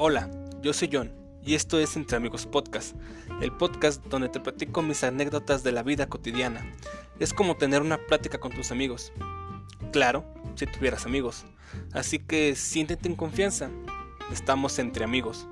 Hola, yo soy John y esto es Entre Amigos Podcast, el podcast donde te platico mis anécdotas de la vida cotidiana. Es como tener una plática con tus amigos. Claro, si tuvieras amigos. Así que siéntete en confianza. Estamos entre amigos.